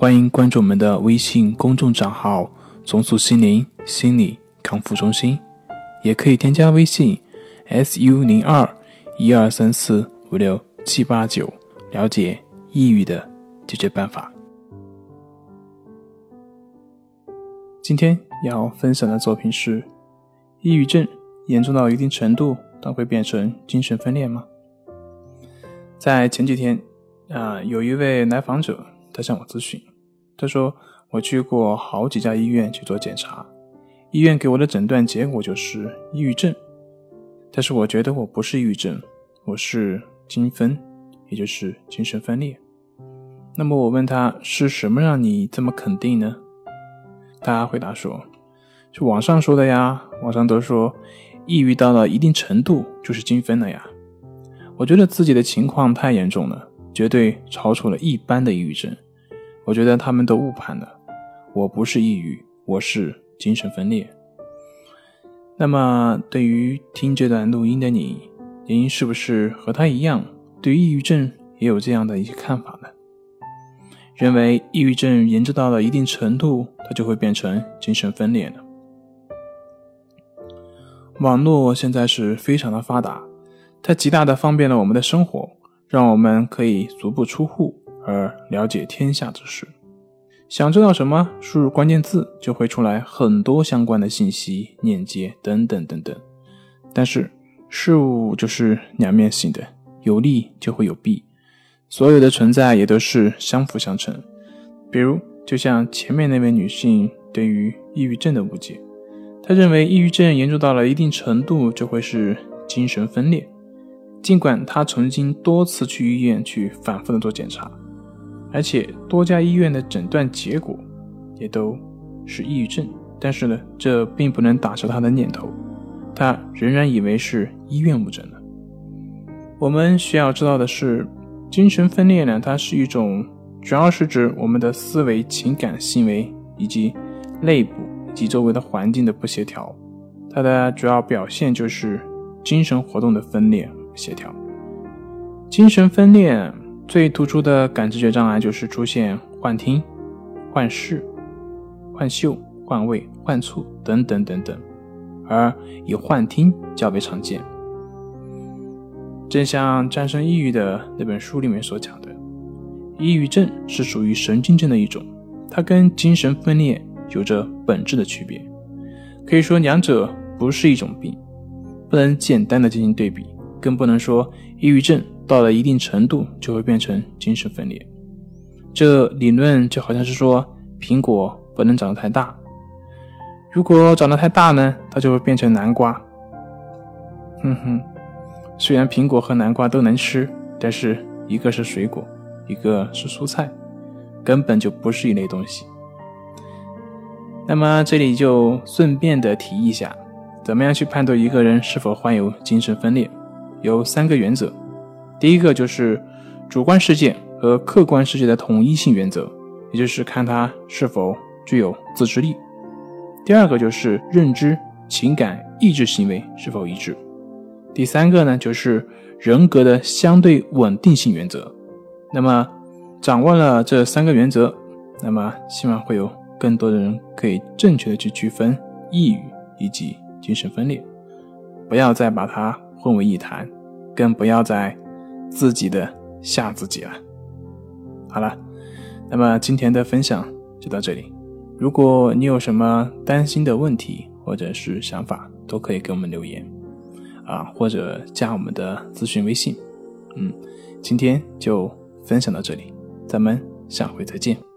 欢迎关注我们的微信公众账号“重塑心灵心理”。康复中心，也可以添加微信 s u 零二一二三四五六七八九，了解抑郁的解决办法。今天要分享的作品是：抑郁症严重到一定程度，它会变成精神分裂吗？在前几天，啊，有一位来访者，他向我咨询，他说：“我去过好几家医院去做检查。”医院给我的诊断结果就是抑郁症，但是我觉得我不是抑郁症，我是精分，也就是精神分裂。那么我问他是什么让你这么肯定呢？他回答说：“是网上说的呀，网上都说抑郁到了一定程度就是精分了呀。”我觉得自己的情况太严重了，绝对超出了一般的抑郁症。我觉得他们都误判了，我不是抑郁，我是。精神分裂。那么，对于听这段录音的你，您是不是和他一样，对抑郁症也有这样的一些看法呢？认为抑郁症严重到了一定程度，它就会变成精神分裂呢？网络现在是非常的发达，它极大的方便了我们的生活，让我们可以足不出户而了解天下之事。想知道什么，输入关键字就会出来很多相关的信息、链接等等等等。但是事物就是两面性的，有利就会有弊，所有的存在也都是相辅相成。比如，就像前面那位女性对于抑郁症的误解，她认为抑郁症严重到了一定程度就会是精神分裂，尽管她曾经多次去医院去反复的做检查。而且多家医院的诊断结果也都是抑郁症，但是呢，这并不能打消他的念头，他仍然以为是医院误诊了。我们需要知道的是，精神分裂呢，它是一种，主要是指我们的思维、情感、行为以及内部以及周围的环境的不协调，它的主要表现就是精神活动的分裂不协调，精神分裂。最突出的感知觉障碍就是出现幻听、幻视、幻嗅、幻味、幻触等等等等，而以幻听较为常见。正像《战胜抑郁》的那本书里面所讲的，抑郁症是属于神经症的一种，它跟精神分裂有着本质的区别，可以说两者不是一种病，不能简单的进行对比，更不能说抑郁症。到了一定程度，就会变成精神分裂。这理论就好像是说，苹果不能长得太大，如果长得太大呢，它就会变成南瓜。哼哼，虽然苹果和南瓜都能吃，但是一个是水果，一个是蔬菜，根本就不是一类东西。那么这里就顺便的提一下，怎么样去判断一个人是否患有精神分裂？有三个原则。第一个就是主观世界和客观世界的统一性原则，也就是看他是否具有自制力。第二个就是认知、情感、意志行为是否一致。第三个呢，就是人格的相对稳定性原则。那么掌握了这三个原则，那么希望会有更多的人可以正确的去区分抑郁以及精神分裂，不要再把它混为一谈，更不要再。自己的吓自己了。好了，那么今天的分享就到这里。如果你有什么担心的问题或者是想法，都可以给我们留言啊，或者加我们的咨询微信。嗯，今天就分享到这里，咱们下回再见。